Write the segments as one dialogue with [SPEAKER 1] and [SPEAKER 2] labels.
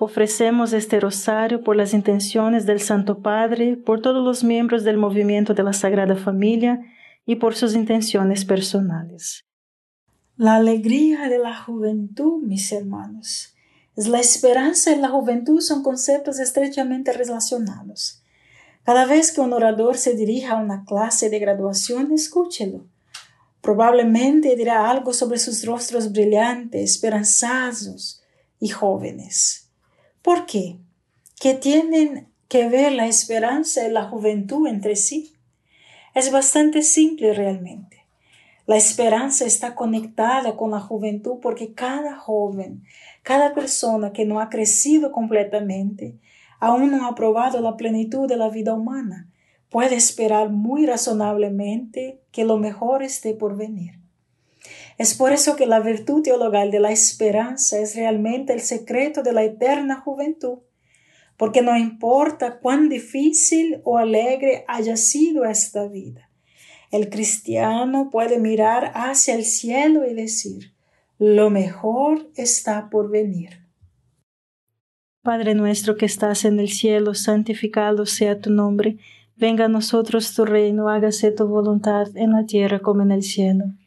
[SPEAKER 1] Ofrecemos este rosario por las intenciones del Santo Padre, por todos los miembros del movimiento de la Sagrada Familia y por sus intenciones personales.
[SPEAKER 2] La alegría de la juventud, mis hermanos, es la esperanza y la juventud son conceptos estrechamente relacionados. Cada vez que un orador se dirija a una clase de graduación, escúchelo. Probablemente dirá algo sobre sus rostros brillantes, esperanzados y jóvenes. ¿Por qué? ¿Qué tienen que ver la esperanza y la juventud entre sí? Es bastante simple realmente. La esperanza está conectada con la juventud porque cada joven, cada persona que no ha crecido completamente, aún no ha probado la plenitud de la vida humana, puede esperar muy razonablemente que lo mejor esté por venir. Es por eso que la virtud teologal de la esperanza es realmente el secreto de la eterna juventud, porque no importa cuán difícil o alegre haya sido esta vida, el cristiano puede mirar hacia el cielo y decir, lo mejor está por venir.
[SPEAKER 1] Padre nuestro que estás en el cielo, santificado sea tu nombre Venga a nosotros tu reino, hágase tu voluntad en la tierra como en el cielo.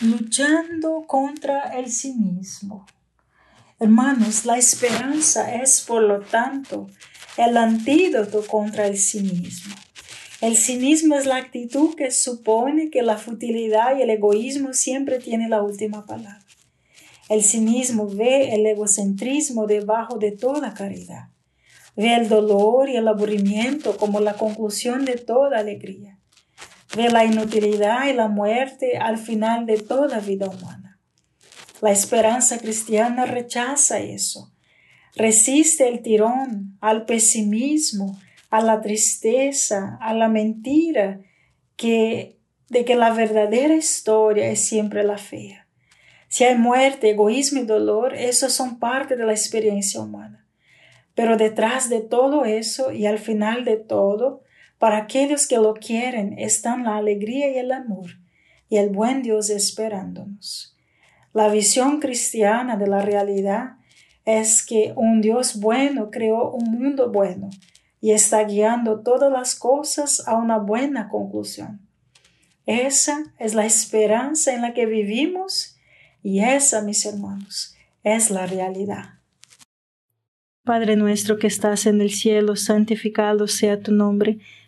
[SPEAKER 2] Luchando contra el cinismo. Hermanos, la esperanza es, por lo tanto, el antídoto contra el cinismo. El cinismo es la actitud que supone que la futilidad y el egoísmo siempre tienen la última palabra. El cinismo ve el egocentrismo debajo de toda caridad. Ve el dolor y el aburrimiento como la conclusión de toda alegría. Ve la inutilidad y la muerte al final de toda vida humana. La esperanza cristiana rechaza eso. Resiste el tirón al pesimismo, a la tristeza, a la mentira que, de que la verdadera historia es siempre la fea. Si hay muerte, egoísmo y dolor, esos son parte de la experiencia humana. Pero detrás de todo eso y al final de todo, para aquellos que lo quieren, están la alegría y el amor y el buen Dios esperándonos. La visión cristiana de la realidad es que un Dios bueno creó un mundo bueno y está guiando todas las cosas a una buena conclusión. Esa es la esperanza en la que vivimos y esa, mis hermanos, es la realidad.
[SPEAKER 1] Padre nuestro que estás en el cielo, santificado sea tu nombre.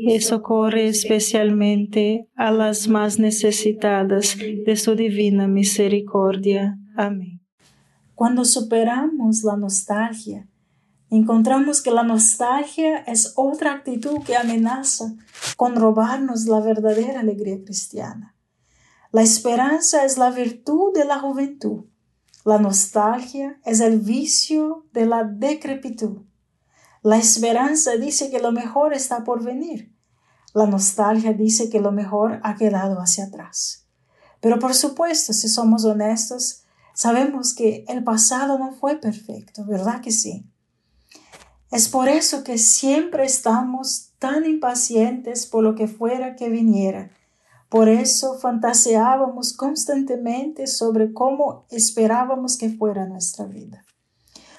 [SPEAKER 1] y socorre especialmente a las más necesitadas de su divina misericordia. Amén.
[SPEAKER 2] Cuando superamos la nostalgia, encontramos que la nostalgia es otra actitud que amenaza con robarnos la verdadera alegría cristiana. La esperanza es la virtud de la juventud. La nostalgia es el vicio de la decrepitud. La esperanza dice que lo mejor está por venir. La nostalgia dice que lo mejor ha quedado hacia atrás. Pero por supuesto, si somos honestos, sabemos que el pasado no fue perfecto, ¿verdad que sí? Es por eso que siempre estamos tan impacientes por lo que fuera que viniera. Por eso fantaseábamos constantemente sobre cómo esperábamos que fuera nuestra vida.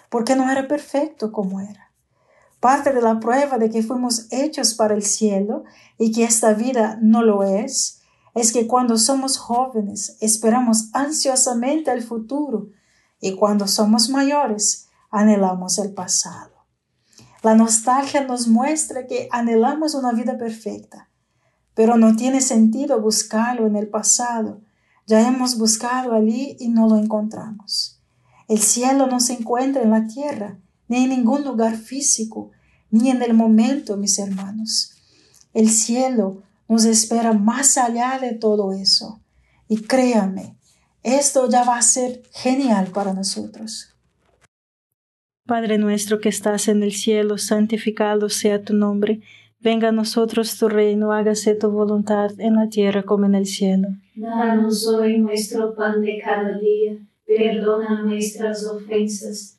[SPEAKER 2] Porque no era perfecto como era. Parte de la prueba de que fuimos hechos para el cielo y que esta vida no lo es, es que cuando somos jóvenes esperamos ansiosamente el futuro y cuando somos mayores anhelamos el pasado. La nostalgia nos muestra que anhelamos una vida perfecta, pero no tiene sentido buscarlo en el pasado. Ya hemos buscado allí y no lo encontramos. El cielo no se encuentra en la tierra, ni en ningún lugar físico, ni en el momento, mis hermanos. El cielo nos espera más allá de todo eso. Y créame, esto ya va a ser genial para nosotros.
[SPEAKER 1] Padre nuestro que estás en el cielo, santificado sea tu nombre. Venga a nosotros tu reino, hágase tu voluntad en la tierra como en el cielo.
[SPEAKER 3] Danos hoy nuestro pan de cada día, perdona nuestras ofensas,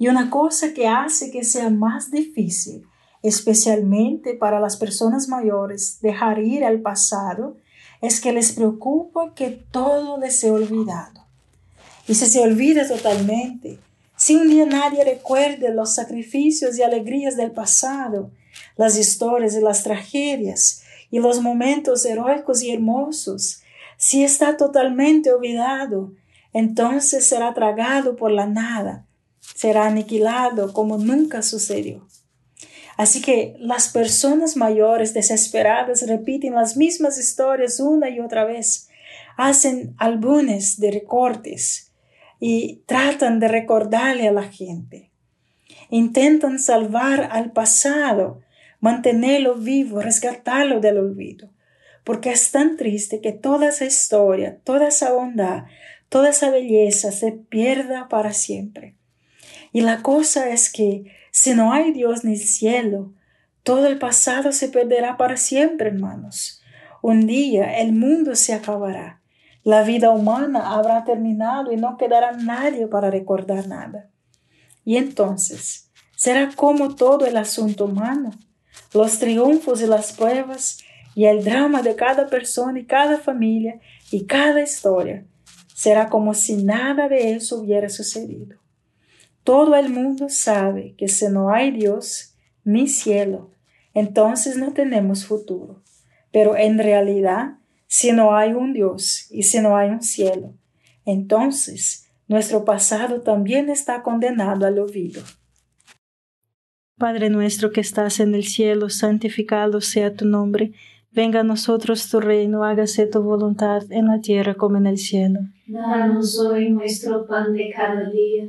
[SPEAKER 2] y una cosa que hace que sea más difícil, especialmente para las personas mayores, dejar ir al pasado, es que les preocupa que todo les sea olvidado. Y si se olvida totalmente, si un día nadie recuerde los sacrificios y alegrías del pasado, las historias y las tragedias y los momentos heroicos y hermosos, si está totalmente olvidado, entonces será tragado por la nada será aniquilado como nunca sucedió. Así que las personas mayores desesperadas repiten las mismas historias una y otra vez, hacen álbumes de recortes y tratan de recordarle a la gente. Intentan salvar al pasado, mantenerlo vivo, rescatarlo del olvido, porque es tan triste que toda esa historia, toda esa bondad, toda esa belleza se pierda para siempre. Y la cosa es que si no hay Dios ni cielo, todo el pasado se perderá para siempre, hermanos. Un día el mundo se acabará. La vida humana habrá terminado y no quedará nadie para recordar nada. Y entonces, será como todo el asunto humano, los triunfos y las pruebas y el drama de cada persona y cada familia y cada historia. Será como si nada de eso hubiera sucedido. Todo el mundo sabe que si no hay Dios ni cielo, entonces no tenemos futuro. Pero en realidad, si no hay un Dios y si no hay un cielo, entonces nuestro pasado también está condenado al olvido.
[SPEAKER 1] Padre nuestro que estás en el cielo, santificado sea tu nombre. Venga a nosotros tu reino, hágase tu voluntad en la tierra como en el cielo.
[SPEAKER 3] Danos hoy nuestro pan de cada día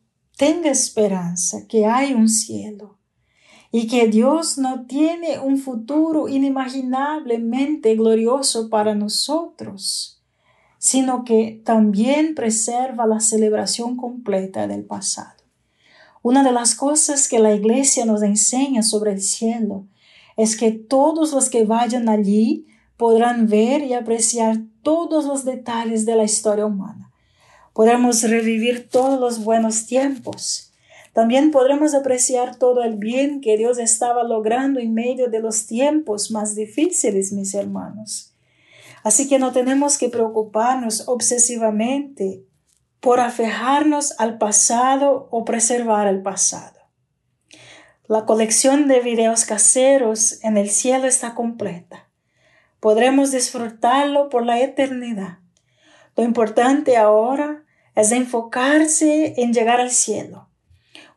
[SPEAKER 2] tenga esperanza que hay un cielo y que Dios no tiene un futuro inimaginablemente glorioso para nosotros, sino que también preserva la celebración completa del pasado. Una de las cosas que la Iglesia nos enseña sobre el cielo es que todos los que vayan allí podrán ver y apreciar todos los detalles de la historia humana podremos revivir todos los buenos tiempos. También podremos apreciar todo el bien que Dios estaba logrando en medio de los tiempos más difíciles, mis hermanos. Así que no tenemos que preocuparnos obsesivamente por aferrarnos al pasado o preservar el pasado. La colección de videos caseros en el cielo está completa. Podremos disfrutarlo por la eternidad. Lo importante ahora es enfocarse en llegar al cielo.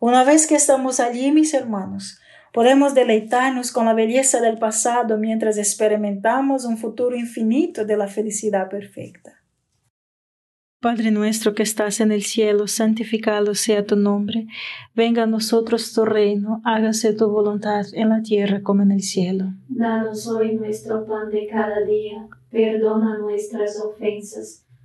[SPEAKER 2] Una vez que estamos allí, mis hermanos, podemos deleitarnos con la belleza del pasado mientras experimentamos un futuro infinito de la felicidad perfecta.
[SPEAKER 1] Padre nuestro que estás en el cielo, santificado sea tu nombre. Venga a nosotros tu reino, hágase tu voluntad en la tierra como en el cielo.
[SPEAKER 3] Danos hoy nuestro pan de cada día, perdona nuestras ofensas